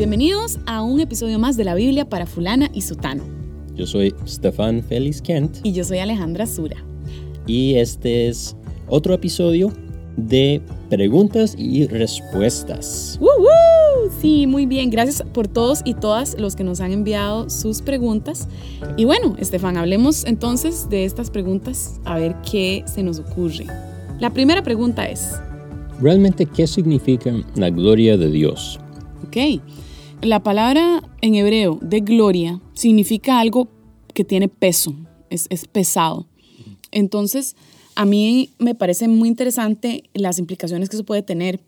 Bienvenidos a un episodio más de la Biblia para fulana y sutano. Yo soy Stefan Félix Kent Y yo soy Alejandra Sura. y este es otro episodio de preguntas y respuestas. ¡Woo, woo! Sí, muy bien. Gracias por todos y todas los que nos han enviado sus preguntas. Y bueno, Estefan, hablemos entonces de estas preguntas a ver qué se nos ocurre. La primera pregunta es, ¿Realmente qué significa la gloria de Dios? ok, la palabra en hebreo de gloria significa algo que tiene peso, es, es pesado. Entonces, a mí me parece muy interesante las implicaciones que eso puede tener.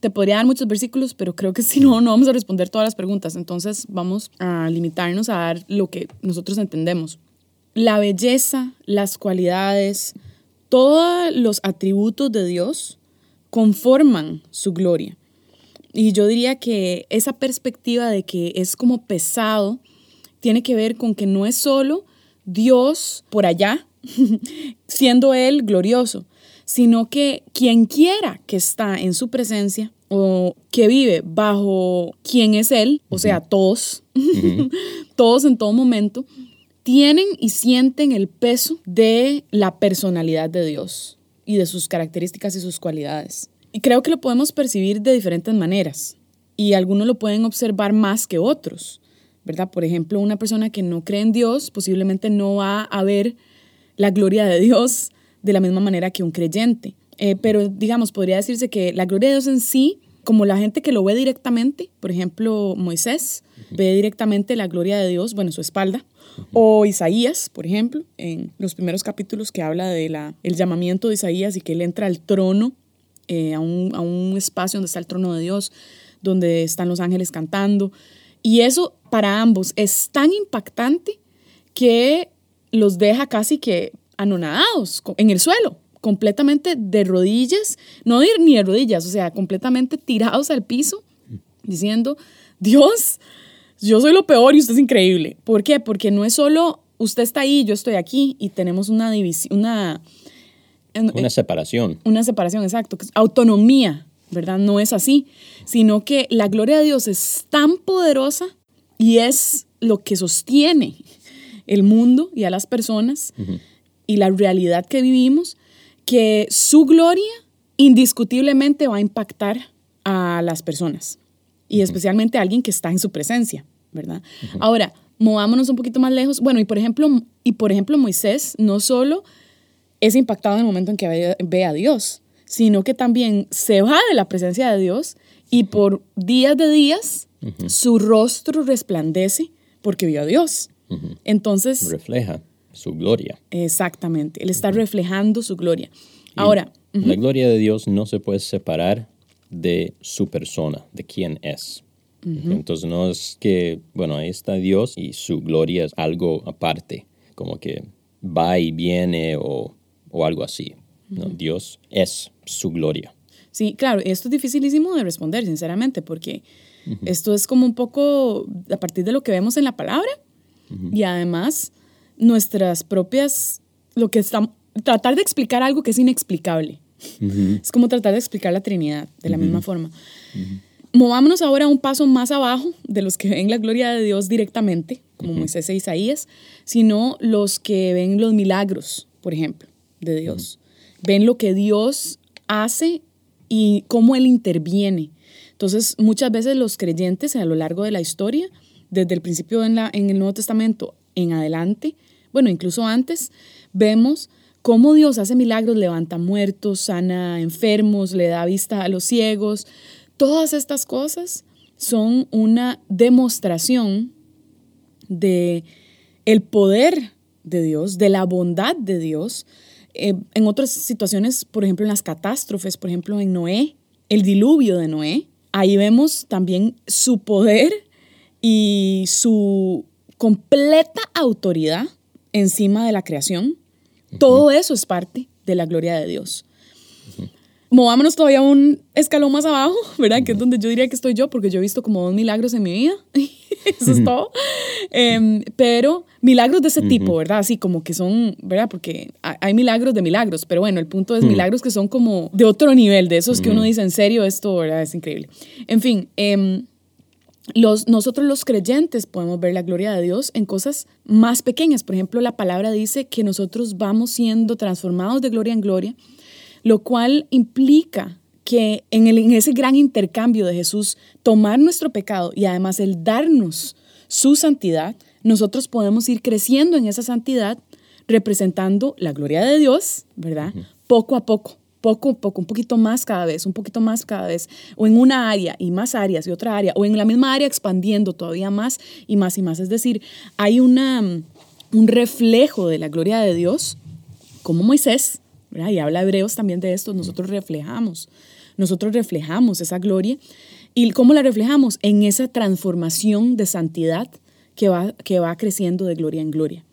Te podría dar muchos versículos, pero creo que si no, no vamos a responder todas las preguntas. Entonces, vamos a limitarnos a dar lo que nosotros entendemos. La belleza, las cualidades, todos los atributos de Dios conforman su gloria. Y yo diría que esa perspectiva de que es como pesado tiene que ver con que no es solo Dios por allá, siendo Él glorioso, sino que quien quiera que está en su presencia o que vive bajo quien es Él, o sea, todos, todos en todo momento, tienen y sienten el peso de la personalidad de Dios y de sus características y sus cualidades. Y creo que lo podemos percibir de diferentes maneras y algunos lo pueden observar más que otros, ¿verdad? Por ejemplo, una persona que no cree en Dios posiblemente no va a ver la gloria de Dios de la misma manera que un creyente. Eh, pero digamos, podría decirse que la gloria de Dios en sí, como la gente que lo ve directamente, por ejemplo, Moisés ve directamente la gloria de Dios, bueno, en su espalda, o Isaías, por ejemplo, en los primeros capítulos que habla de la, el llamamiento de Isaías y que él entra al trono, eh, a, un, a un espacio donde está el trono de Dios, donde están los ángeles cantando. Y eso para ambos es tan impactante que los deja casi que anonadados en el suelo, completamente de rodillas, no de- ni de rodillas, o sea, completamente tirados al piso, diciendo, Dios, yo soy lo peor y usted es increíble. ¿Por qué? Porque no es solo usted está ahí, yo estoy aquí y tenemos una división, una, Una separación. una separación, exacto, autonomía, ¿verdad? No es así, sino que la gloria de Dios es tan poderosa y es lo que sostiene el mundo y a las personas y la realidad que vivimos, que su gloria indiscutiblemente va a impactar a las personas y especialmente a alguien que está en su presencia, ¿verdad? Ahora, movámonos un poquito más lejos. Bueno, y por ejemplo, y por ejemplo Moisés no solo es impactado en el momento en que ve, ve a Dios, sino que también se va de la presencia de Dios y por días de días su rostro resplandece porque vio a Dios. Entonces, Refleja su gloria. exactamente, él está reflejando su gloria. Ahora, La gloria de Dios no se puede separar de su persona, de quién es. Entonces no es que, bueno, ahí está Dios y su gloria es algo aparte, como que va y viene o, o algo así. No, Dios es su gloria. Sí, claro, esto es dificilísimo de responder, sinceramente, porque esto es como un poco a partir de lo que vemos en la palabra y además nuestras propias, lo que estamos, tratar de explicar algo que es inexplicable. Es como tratar de explicar la Trinidad de la misma forma. Movámonos ahora un paso más abajo de los que ven la gloria de Dios directamente, como Moisés e Isaías, sino los que ven los milagros, por ejemplo, de Dios. Ven lo que Dios hace y cómo Él interviene. Entonces, muchas veces los creyentes a lo largo de la historia, desde el principio en, la, en el Nuevo Testamento en adelante, bueno, incluso antes, vemos cómo Dios hace milagros, levanta muertos, sana enfermos, le da vista a los ciegos. Todas estas cosas son una demostración de el poder de Dios, de la bondad de Dios. Eh, en otras situaciones, por ejemplo, en las catástrofes, por ejemplo, en Noé, el diluvio de Noé, ahí vemos también su poder y su completa autoridad encima de la creación. Todo eso es parte de la gloria de Dios. Movámonos todavía un escalón más abajo, ¿verdad? Que es donde yo diría que estoy yo, porque yo he visto como dos milagros en mi vida. Eso es todo. Em, pero milagros de ese tipo, ¿verdad? Así como que son, ¿verdad? Porque ha- hay milagros de milagros, pero bueno, el punto es milagros que son como de otro nivel, de esos que uno dice, en serio, esto, ¿verdad? Es increíble. En fin, em, los, nosotros los creyentes podemos ver la gloria de Dios en cosas más pequeñas. Por ejemplo, la palabra dice que nosotros vamos siendo transformados de gloria en gloria, lo cual implica que en, el, en ese gran intercambio de Jesús, tomar nuestro pecado y además el darnos su santidad, nosotros podemos ir creciendo en esa santidad representando la gloria de Dios, ¿verdad? Poco a poco poco a poco, un poquito más cada vez, un poquito más cada vez, o en una área y más áreas y otra área, o en la misma área expandiendo todavía más y más y más. Es decir, hay una, un reflejo de la gloria de Dios, como Moisés, ¿verdad? y habla Hebreos también de esto, nosotros reflejamos, nosotros reflejamos esa gloria. ¿Y cómo la reflejamos? En esa transformación de santidad que va, que va creciendo de gloria en gloria.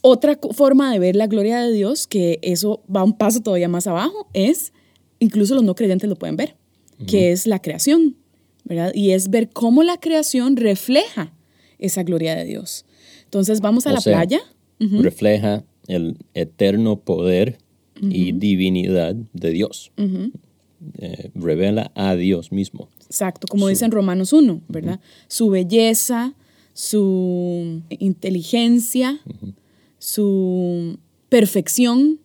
Otra forma de ver la gloria de Dios, que eso va un paso todavía más abajo, es, incluso los no creyentes lo pueden ver, que es la creación, ¿verdad? Y es ver cómo la creación refleja esa gloria de Dios. Entonces vamos a la playa. Refleja el eterno poder y divinidad de Dios. Eh, revela a Dios mismo. Exacto, como dice en Romanos 1, ¿verdad? Su belleza, su inteligencia, su perfección,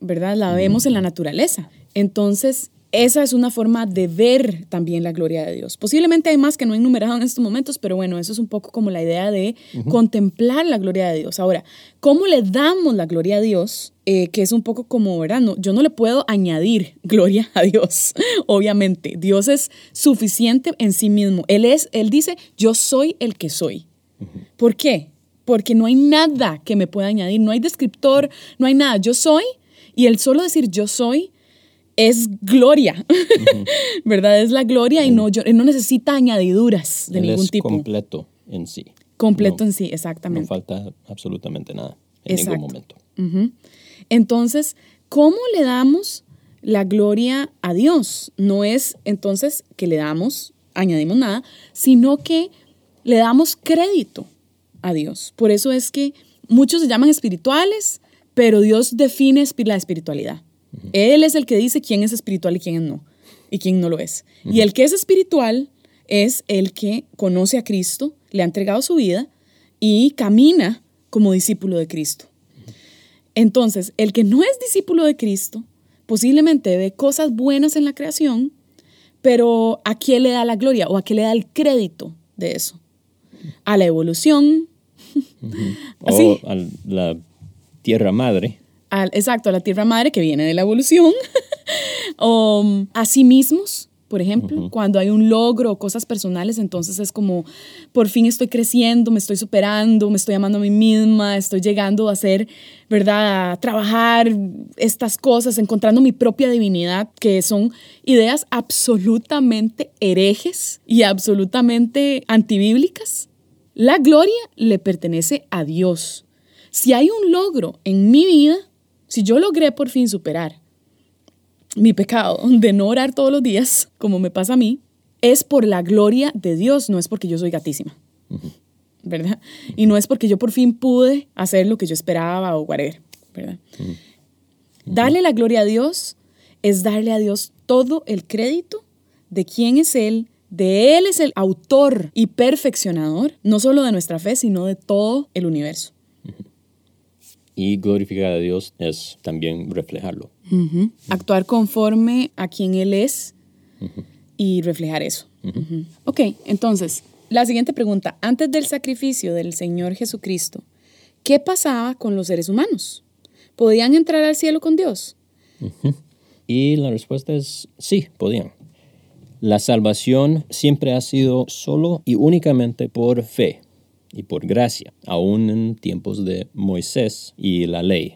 ¿verdad? La vemos en la naturaleza. Entonces, esa es una forma de ver también la gloria de Dios. Posiblemente hay más que no he enumerado en estos momentos, pero bueno, eso es un poco como la idea de contemplar la gloria de Dios. Ahora, ¿cómo le damos la gloria a Dios? Eh, que es un poco como, ¿verdad? No, yo no le puedo añadir gloria a Dios, obviamente. Dios es suficiente en sí mismo. Él es, Él dice, yo soy el que soy. ¿Por qué? porque no hay nada que me pueda añadir, no hay descriptor, no hay nada. Yo soy y el solo decir yo soy es gloria, ¿verdad? Es la gloria y no, yo, no necesita añadiduras de ningún tipo. completo en sí. Completo en sí, exactamente. No falta absolutamente nada en ningún momento. Entonces, ¿cómo le damos la gloria a Dios? No es entonces que le damos, añadimos nada, sino que le damos crédito a Dios. Por eso es que muchos se llaman espirituales, pero Dios define la espiritualidad. Él es el que dice quién es espiritual y quién no, y quién no lo es. Y el que es espiritual es el que conoce a Cristo, le ha entregado su vida y camina como discípulo de Cristo. Entonces, el que no es discípulo de Cristo, posiblemente ve cosas buenas en la creación, pero ¿a quién le da la gloria o a quién le da el crédito de eso? a la evolución. O a la tierra madre. Exacto, a la tierra madre que viene de la evolución. o um, a sí mismos, por ejemplo, cuando hay un logro o cosas personales, entonces es como, por fin estoy creciendo, me estoy superando, me estoy amando a mí misma, estoy llegando a ser, ¿verdad?, a trabajar estas cosas, encontrando mi propia divinidad, que son ideas absolutamente herejes y absolutamente antibíblicas. La gloria le pertenece a Dios. Si hay un logro en mi vida, si yo logré por fin superar mi pecado de no orar todos los días, como me pasa a mí, es por la gloria de Dios, no es porque yo soy gatísima. ¿Verdad? Y no es porque yo por fin pude hacer lo que yo esperaba o whatever, ¿verdad? Darle la gloria a Dios es darle a Dios todo el crédito de quién es Él, de Él es el autor y perfeccionador, no solo de nuestra fe, sino de todo el universo. Y glorificar a Dios es también reflejarlo. Actuar conforme a quien Él es y reflejar eso. Ok, entonces, la siguiente pregunta. Antes del sacrificio del Señor Jesucristo, ¿qué pasaba con los seres humanos? ¿Podían entrar al cielo con Dios? Y la respuesta es sí, podían. La salvación siempre ha sido solo y únicamente por fe y por gracia, aún en tiempos de Moisés y la ley.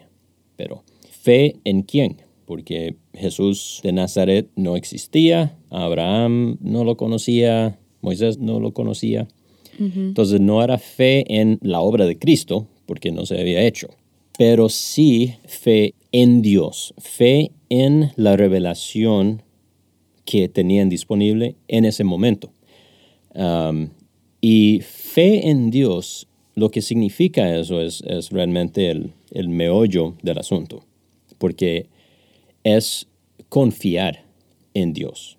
Pero, ¿fe en quién? Porque Jesús de Nazaret no existía, Abraham no lo conocía, Moisés no lo conocía. Entonces no era fe en la obra de Cristo, porque no se había hecho, pero sí fe en Dios, fe en la revelación que tenían disponible en ese momento. Um, y fe en Dios, lo que significa eso es, realmente el, el, meollo del asunto, porque es confiar en Dios,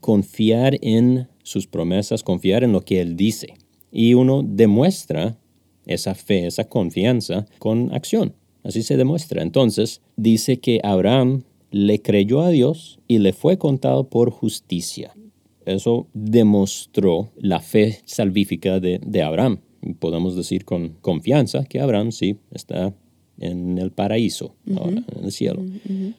confiar en sus promesas, confiar en lo que Él dice. Y uno demuestra esa fe, esa confianza con acción. Así se demuestra. Entonces, dice que Abraham le creyó a Dios y le fue contado por justicia. Eso demostró la fe salvífica de, Abraham. Podemos decir con confianza que Abraham sí está en el paraíso, ahora, en el cielo.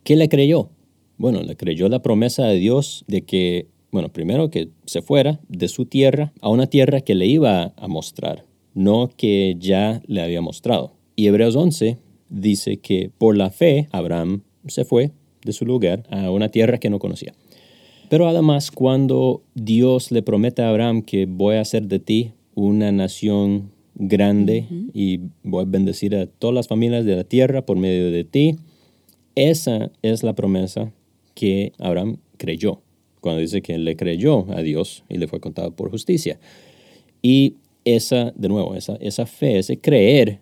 ¿Qué le creyó? Bueno, le creyó la promesa de Dios de que, bueno, primero que se fuera de su tierra a una tierra que le iba a mostrar, no que ya le había mostrado. Y Hebreos 11 dice que por la fe Abraham se fue de su lugar a una tierra que no conocía. Pero además, cuando Dios le promete a Abraham que voy a hacer de ti una nación grande y voy a bendecir a todas las familias de la tierra por medio de ti, esa es la promesa que Abraham creyó, cuando dice que le creyó a Dios y le fue contado por justicia. Y esa, de nuevo, esa, esa fe, ese creer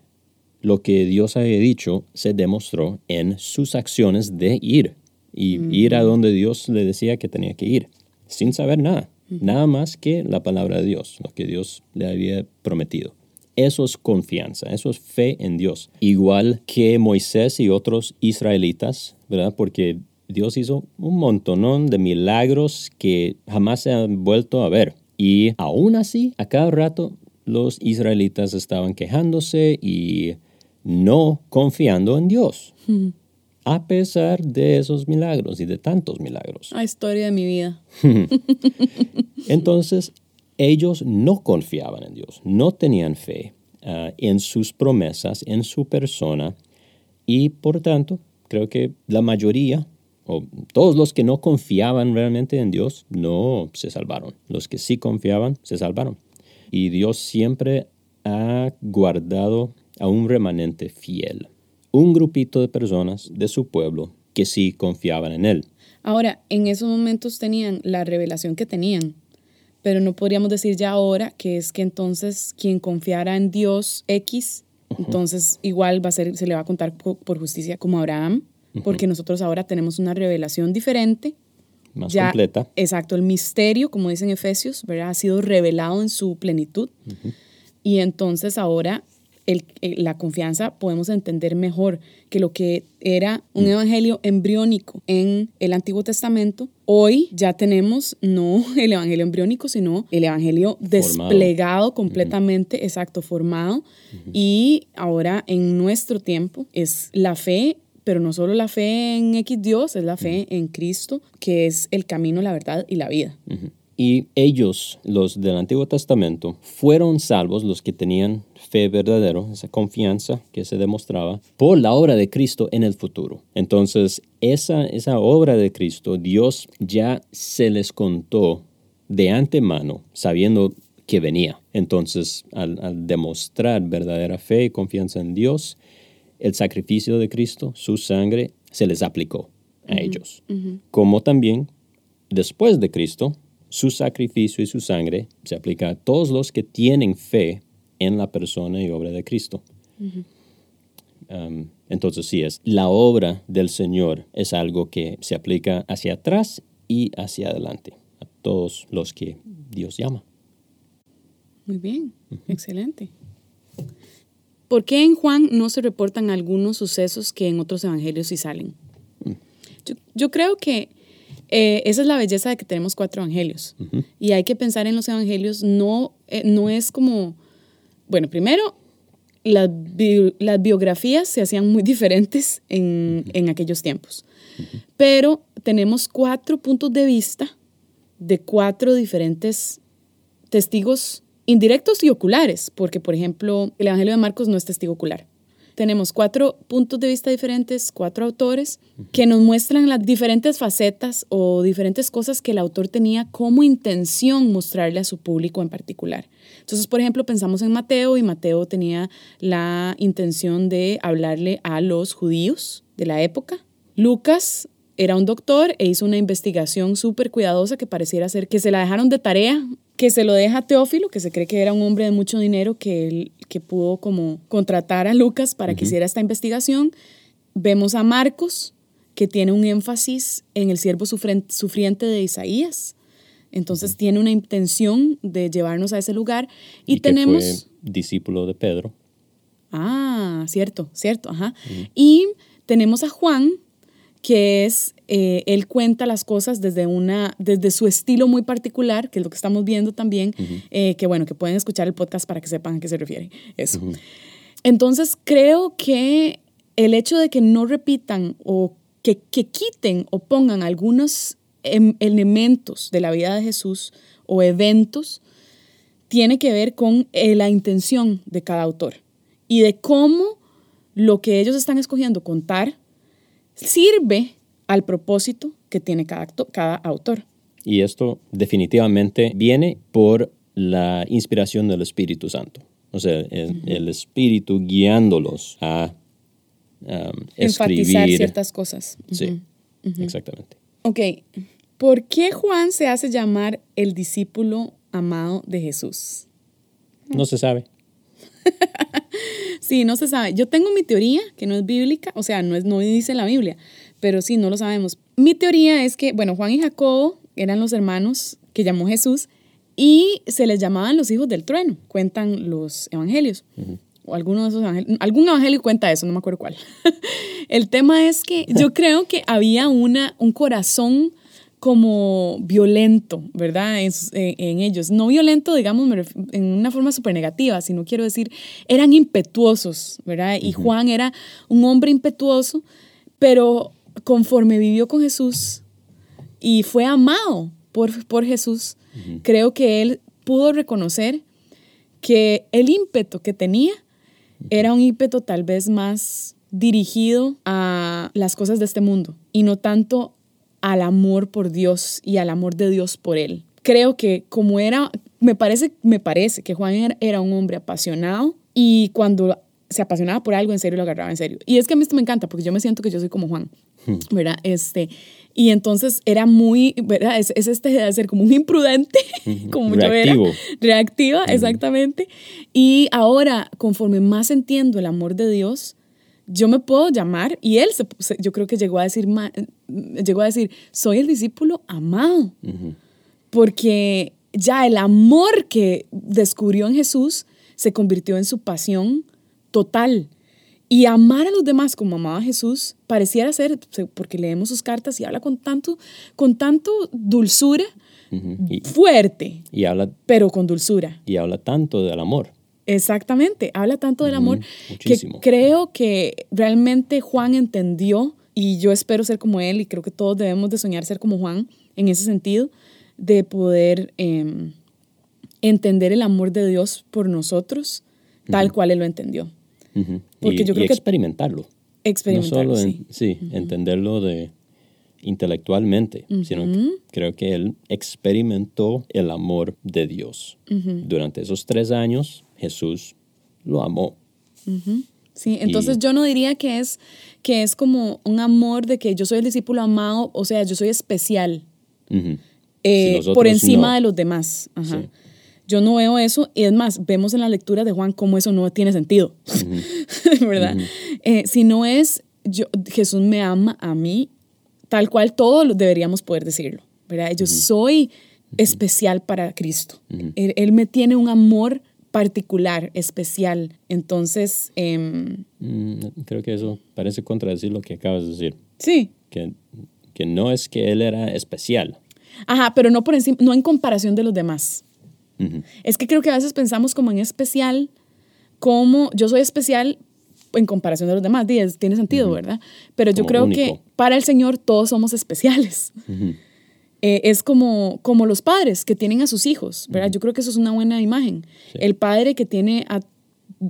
lo que Dios había dicho, se demostró en sus acciones de ir y ir a donde Dios le decía que tenía que ir, sin saber nada, nada más que la palabra de Dios, lo que Dios le había prometido. Eso es confianza, eso es fe en Dios. Igual que Moisés y otros israelitas, ¿verdad? Porque Dios hizo un montón de milagros que jamás se han vuelto a ver. Y aún así, a cada rato, los israelitas estaban quejándose y no confiando en Dios a pesar de esos milagros y de tantos milagros. La historia de mi vida. Entonces, ellos no confiaban en Dios, no tenían fe ah, en sus promesas, en su persona, y por tanto, creo que la mayoría, o todos los que no confiaban realmente en Dios, no se salvaron. Los que sí confiaban, se salvaron. Y Dios siempre ha guardado a un remanente fiel un grupito de personas de su pueblo que sí confiaban en él. Ahora, en esos momentos tenían la revelación que tenían, pero no podríamos decir ya ahora que es que entonces quien confiara en Dios X, entonces igual va a ser, se le va a contar por justicia como Abraham, porque nosotros ahora tenemos una revelación diferente. Más completa. Exacto, el misterio, como dicen Efesios, ¿verdad? ha sido revelado en su plenitud. Y entonces ahora eh, la confianza podemos entender mejor que lo que era un mm. evangelio embriónico en el Antiguo Testamento. Hoy ya tenemos no el evangelio embriónico, sino el evangelio desplegado completamente, exacto, formado. Y ahora en nuestro tiempo es la fe pero no solo la fe en X Dios, es la fe en Cristo, que es el camino, la verdad y la vida. Y ellos, los del Antiguo Testamento, fueron salvos los que tenían fe verdadero, esa confianza que se demostraba por la obra de Cristo en el futuro. Entonces, esa, esa obra de Cristo, Dios ya se les contó de antemano, sabiendo que venía. Entonces, al, demostrar verdadera fe y confianza en Dios, el sacrificio de Cristo, su sangre, se les aplicó a ellos. Como también, después de Cristo, su sacrificio y su sangre se aplica a todos los que tienen fe en la persona y obra de Cristo. Um, entonces sí, es la obra del Señor es algo que se aplica hacia atrás y hacia adelante a todos los que Dios llama. Muy bien, excelente. ¿Por qué en Juan no se reportan algunos sucesos que en otros evangelios sí salen? Mm. yo, creo que eh, esa es la belleza de que tenemos cuatro evangelios. Y hay que pensar en los evangelios, no, eh, no es como, bueno, primero, las, las biografías se hacían muy diferentes en, en aquellos tiempos. Pero tenemos cuatro puntos de vista de cuatro diferentes testigos indirectos y oculares, porque por ejemplo el Evangelio de Marcos no es testigo ocular tenemos cuatro puntos de vista diferentes, cuatro autores, que nos muestran las diferentes facetas o diferentes cosas que el autor tenía como intención mostrarle a su público en particular. Entonces, por ejemplo, pensamos en Mateo y Mateo tenía la intención de hablarle a los judíos de la época. Lucas era un doctor e hizo una investigación súper cuidadosa que pareciera ser que se la dejaron de tarea que se lo deja a Teófilo, que se cree que era un hombre de mucho dinero que, que pudo como contratar a Lucas para que hiciera esta investigación. Vemos a Marcos, que tiene un énfasis en el siervo sufriente de Isaías. Entonces tiene una intención de llevarnos a ese lugar y, tenemos... fue discípulo de Pedro. Ah, cierto, cierto, ajá. Y tenemos a Juan, que es, eh, él cuenta las cosas desde, una, desde su estilo muy particular, que es lo que estamos viendo también, eh, que bueno, que pueden escuchar el podcast para que sepan a qué se refiere. Eso. Entonces creo que el hecho de que no repitan o que, que quiten o pongan algunos em, elementos de la vida de Jesús o eventos, tiene que ver con eh, la intención de cada autor y de cómo lo que ellos están escogiendo contar sirve al propósito que tiene cada, cada autor. Y esto definitivamente viene por la inspiración del Espíritu Santo. O sea, el, Espíritu guiándolos a um, Enfatizar ciertas cosas. Sí, exactamente. Ok, ¿por qué Juan se hace llamar el discípulo amado de Jesús? No se sabe. sí, no se sabe. Yo tengo mi teoría, que no es bíblica, o sea, no, es, no dice la Biblia, pero sí, no lo sabemos. Mi teoría es que, bueno, Juan y Jacobo eran los hermanos que llamó Jesús y se les llamaban los hijos del trueno, cuentan los evangelios. O alguno de esos evangelios, algún evangelio cuenta eso, no me acuerdo cuál. El tema es que yo creo que había una, un corazón como violento, ¿verdad? En, ellos. No violento, digamos, en una forma súper negativa, sino quiero decir, eran impetuosos, ¿verdad? Y Juan era un hombre impetuoso, pero conforme vivió con Jesús y fue amado por, por Jesús, creo que él pudo reconocer que el ímpetu que tenía era un ímpetu tal vez más dirigido a las cosas de este mundo y no tanto al amor por Dios y al amor de Dios por él. Creo que como era, me parece, me parece que Juan era, un hombre apasionado y cuando se apasionaba por algo en serio lo agarraba en serio. Y es que a mí esto me encanta porque yo me siento que yo soy como Juan, hmm. ¿verdad? Este, y entonces era muy, ¿verdad? Es, este de ser como un imprudente, como yo era. Reactiva, exactamente. Y ahora, conforme más entiendo el amor de Dios, yo me puedo llamar, y él, yo creo que llegó a decir, llegó a decir, soy el discípulo amado, porque ya el amor que descubrió en Jesús se convirtió en su pasión total. Y amar a los demás como amaba a Jesús pareciera ser, porque leemos sus cartas y habla con tanto, con tanto dulzura, fuerte, y habla, pero con dulzura. Y habla tanto del amor. Exactamente, habla tanto del amor que creo que realmente Juan entendió y yo espero ser como él y creo que todos debemos de soñar ser como Juan en ese sentido, de poder em, entender el amor de Dios por nosotros tal cual él lo entendió. Porque yo creo que experimentarlo. Experimentarlo, no solo sí, entenderlo de intelectualmente, sino que creo que él experimentó el amor de Dios. Durante esos tres años Jesús lo amó. Sí, entonces yo no diría que es, que es como un amor de que yo soy el discípulo amado, o sea, yo soy especial eh, por encima de los demás. Yo no veo eso, y es más, vemos en la lectura de Juan cómo eso no tiene sentido, ¿verdad? Eh, si no es, yo, Jesús me ama a mí, tal cual todos deberíamos poder decirlo, ¿verdad? Yo soy especial para Cristo. él, me tiene un amor particular, especial. Entonces... Em, mm, creo que eso parece contradecir lo que acabas de decir. Sí. Que, que no es que él era especial. Ajá, pero no por encima, no en comparación de los demás. Es que creo que a veces pensamos como en especial, como yo soy especial en comparación de los demás. Tiene sentido, ¿verdad? Pero yo creo que para el Señor todos somos especiales. Eh, es como, como los padres que tienen a sus hijos, ¿verdad? Yo creo que eso es una buena imagen. El padre que tiene a,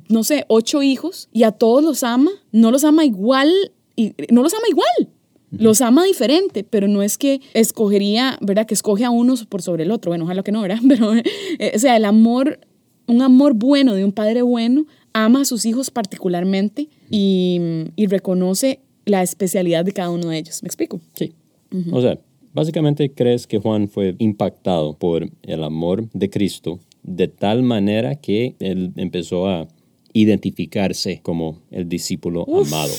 no sé, ocho hijos y a todos los ama, no los ama igual, y, no los ama igual. Los ama diferente, pero no es que escogería, ¿verdad? Que escoge a uno por sobre el otro. Bueno, ojalá que no, ¿verdad? Pero, eh, o sea, el amor, un amor bueno de un padre bueno, ama a sus hijos particularmente y, y reconoce la especialidad de cada uno de ellos. ¿Me explico? Sí. O sea, Básicamente crees que Juan fue impactado por el amor de Cristo de tal manera que él empezó a identificarse como el discípulo amado.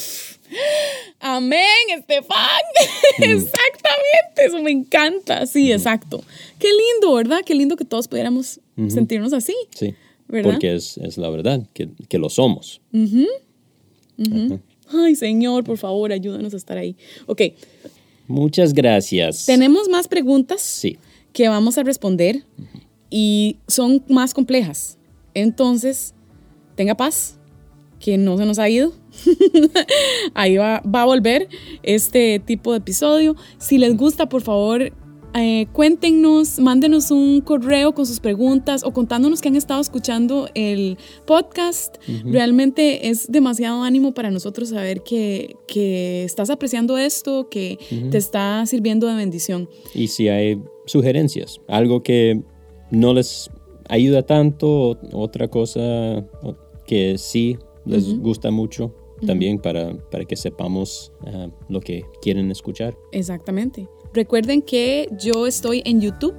Amén, Estefan. Exactamente, eso me encanta. Sí, exacto. Qué lindo, ¿verdad? Qué lindo que todos pudiéramos sentirnos así. Sí. ¿Verdad? Porque es, es la verdad, que, que lo somos. Ay, Señor, por favor, ayúdanos a estar ahí. Ok, Muchas gracias. tenemos más preguntas Sí. que vamos a responder y son más complejas. Entonces, tenga paz, que no se nos ha ido. Ahí va, va a volver este tipo de episodio. Si les gusta, por favor, eh, cuéntenos, mándenos un correo con sus preguntas o contándonos que han estado escuchando el podcast. Realmente es demasiado ánimo para nosotros saber que, que estás apreciando esto, que te está sirviendo de bendición. Y si hay sugerencias, algo que no les ayuda tanto, otra cosa que sí les gusta mucho, también para, para que sepamos ah, lo que quieren escuchar. Exactamente. Recuerden que yo estoy en YouTube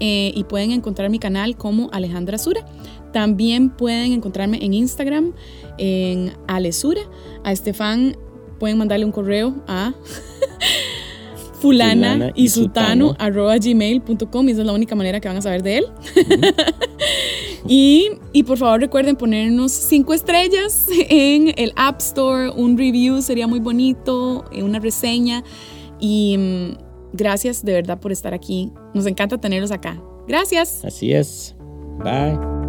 eh, y pueden encontrar mi canal como Alejandra Sura. También pueden encontrarme en Instagram en Alesura. A Estefan pueden mandarle un correo a fulana Fulana y sutano sutano. arroba gmail.com y esa es la única manera que van a saber de él. y, y por favor recuerden ponernos cinco estrellas en el App Store, un review sería muy bonito, eh, una reseña y mm, gracias de verdad por estar aquí. Nos encanta tenerlos acá. Gracias. Así es. Bye.